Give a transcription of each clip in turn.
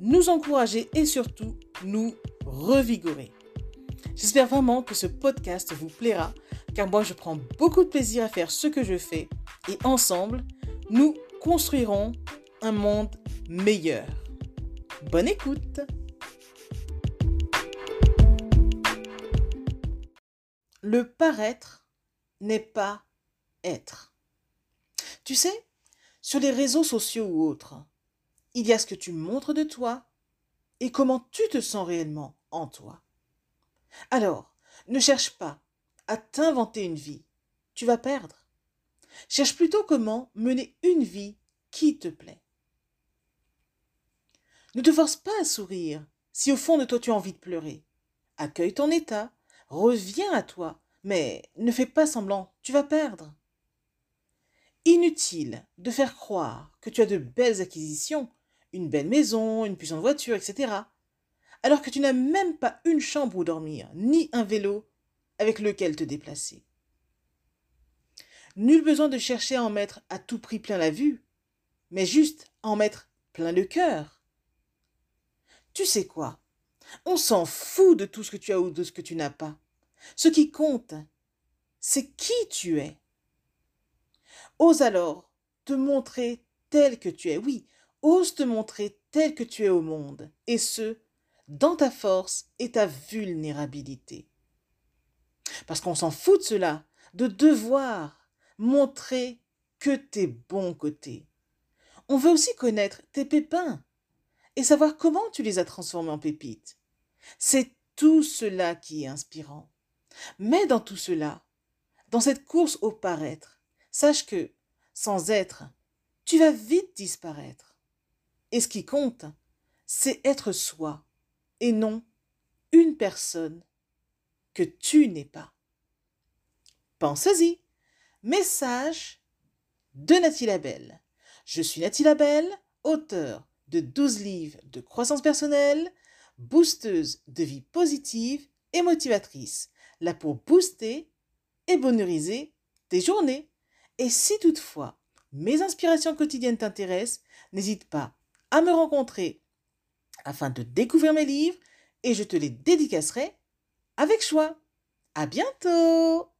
nous encourager et surtout nous revigorer. J'espère vraiment que ce podcast vous plaira car moi je prends beaucoup de plaisir à faire ce que je fais et ensemble, nous construirons un monde meilleur. Bonne écoute Le paraître n'est pas être. Tu sais, sur les réseaux sociaux ou autres, il y a ce que tu montres de toi et comment tu te sens réellement en toi. Alors, ne cherche pas à t'inventer une vie. Tu vas perdre. Cherche plutôt comment mener une vie qui te plaît. Ne te force pas à sourire si au fond de toi tu as envie de pleurer. Accueille ton état, reviens à toi, mais ne fais pas semblant, tu vas perdre. Inutile de faire croire que tu as de belles acquisitions, une belle maison, une puissante voiture, etc., alors que tu n'as même pas une chambre où dormir, ni un vélo avec lequel te déplacer. Nul besoin de chercher à en mettre à tout prix plein la vue, mais juste à en mettre plein le cœur. Tu sais quoi? On s'en fout de tout ce que tu as ou de ce que tu n'as pas. Ce qui compte, c'est qui tu es. Ose alors te montrer tel que tu es. Oui, ose te montrer tel que tu es au monde, et ce, dans ta force et ta vulnérabilité. Parce qu'on s'en fout de cela, de devoir montrer que tes bons côtés. On veut aussi connaître tes pépins et savoir comment tu les as transformés en pépites. C'est tout cela qui est inspirant. Mais dans tout cela, dans cette course au paraître, sache que, sans être, tu vas vite disparaître. Et ce qui compte, c'est être soi, et non une personne que tu n'es pas. Pense-y. Message de Nathalie Labelle. Je suis Nathalie Labelle, auteur de 12 livres de croissance personnelle, boosteuse de vie positive et motivatrice, là pour booster et bonheuriser tes journées. Et si toutefois mes inspirations quotidiennes t'intéressent, n'hésite pas à me rencontrer afin de découvrir mes livres et je te les dédicacerai avec choix. À bientôt!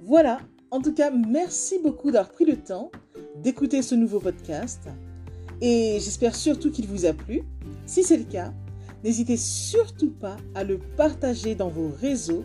Voilà, en tout cas, merci beaucoup d'avoir pris le temps d'écouter ce nouveau podcast et j'espère surtout qu'il vous a plu. Si c'est le cas, n'hésitez surtout pas à le partager dans vos réseaux,